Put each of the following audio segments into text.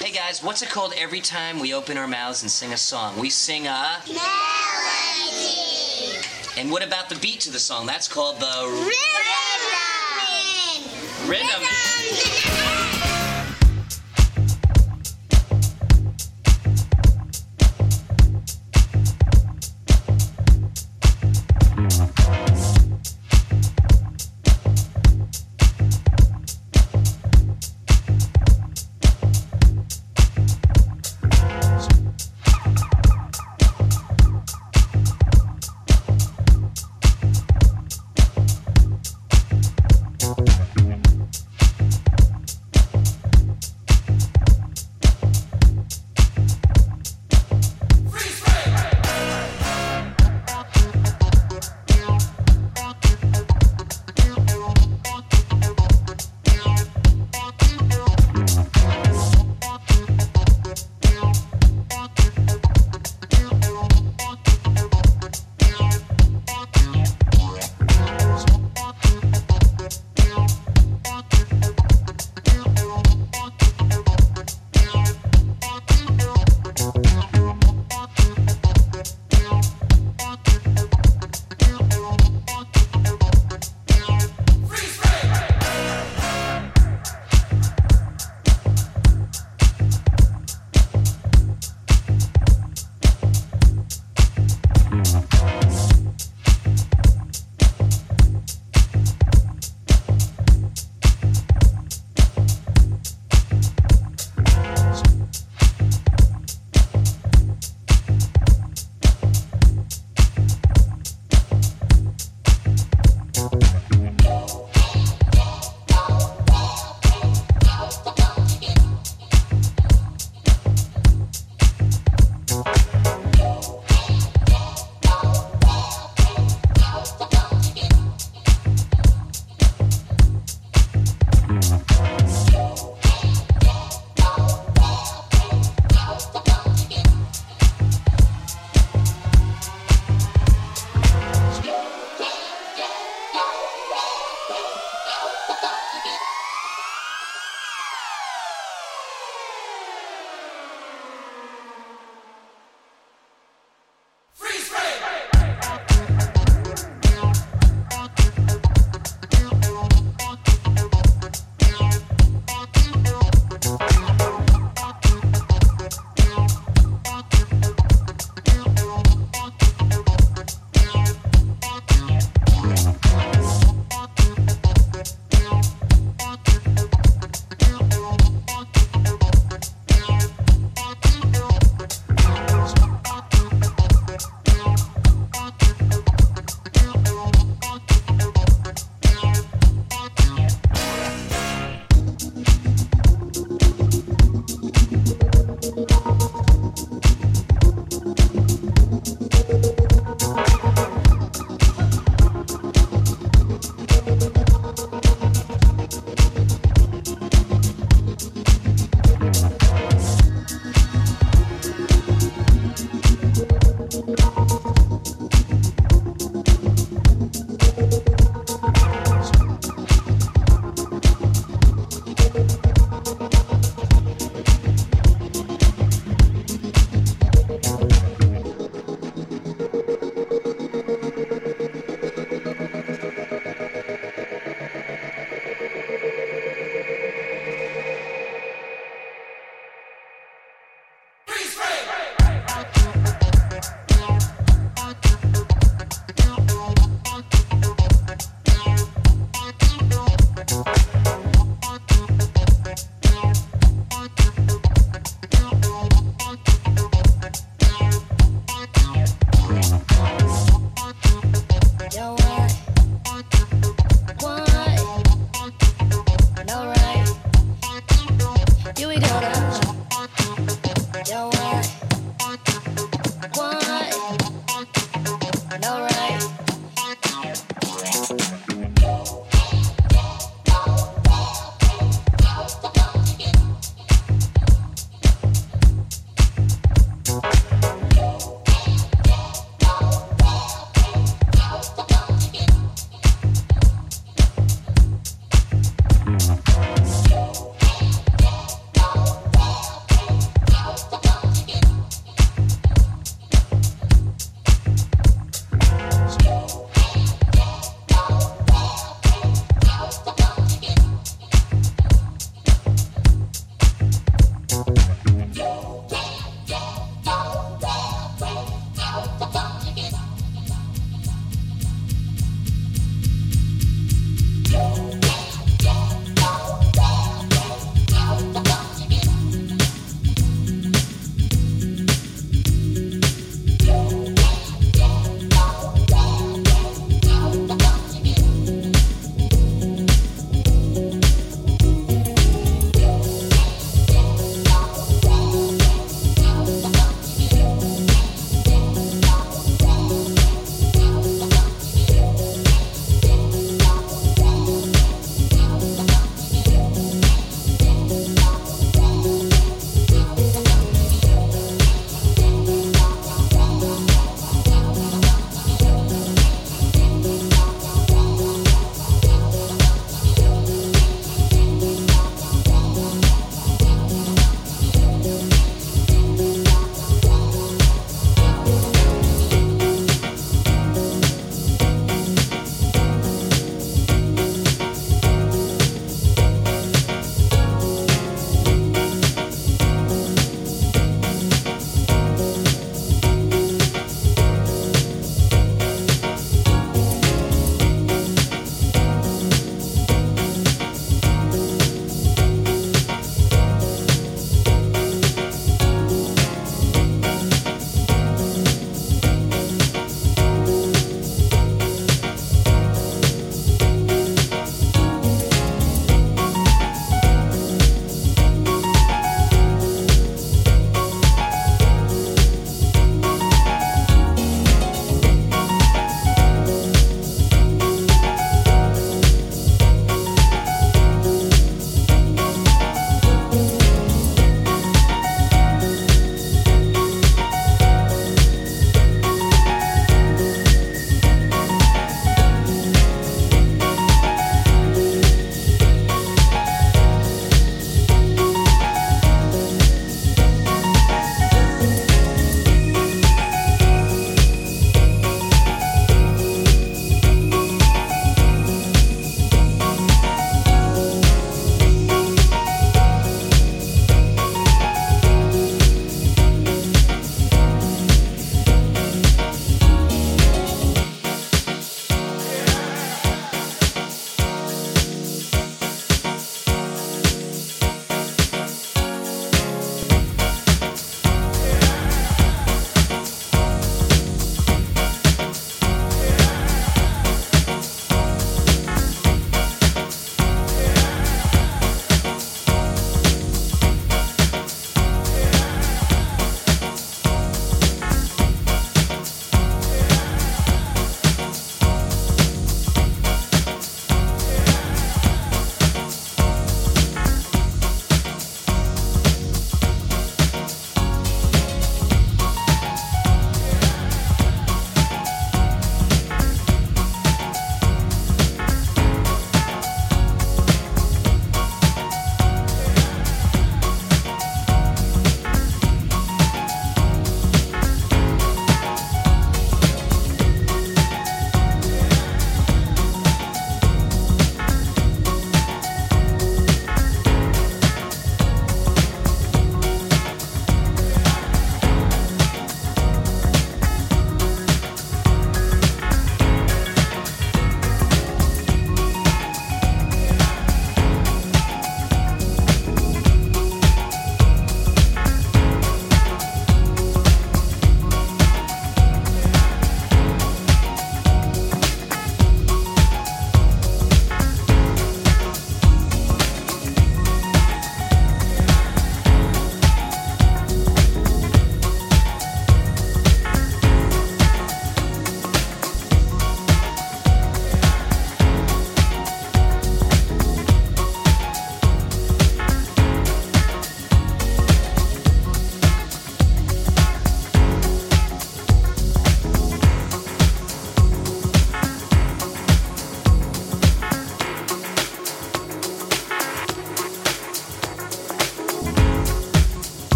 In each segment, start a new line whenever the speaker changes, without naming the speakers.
Hey guys, what's it called every time we open our mouths and sing a song? We sing a.
Melody.
And what about the beat to the song? That's called the
Rhythm.
rhythm.
is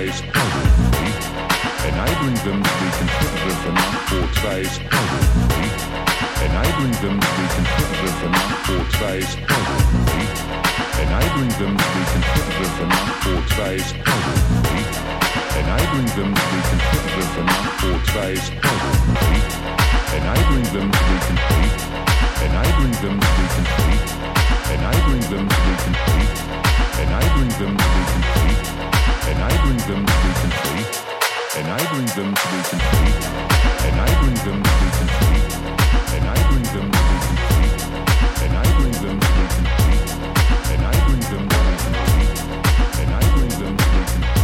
today's global. Enabling them to be competitive enough for today's global. Enabling them to be competitive enough for today's global enabling them to be competitive enough for today's global enabling them to be competitive enough for today's global enabling them to be compete, enabling them to be compete, enabling them to be compete, enabling them to be and I bring them to be complete, and I bring them to be complete, and I bring them to be complete, and I bring them to be complete, and I bring them to be complete, and I bring them to be complete.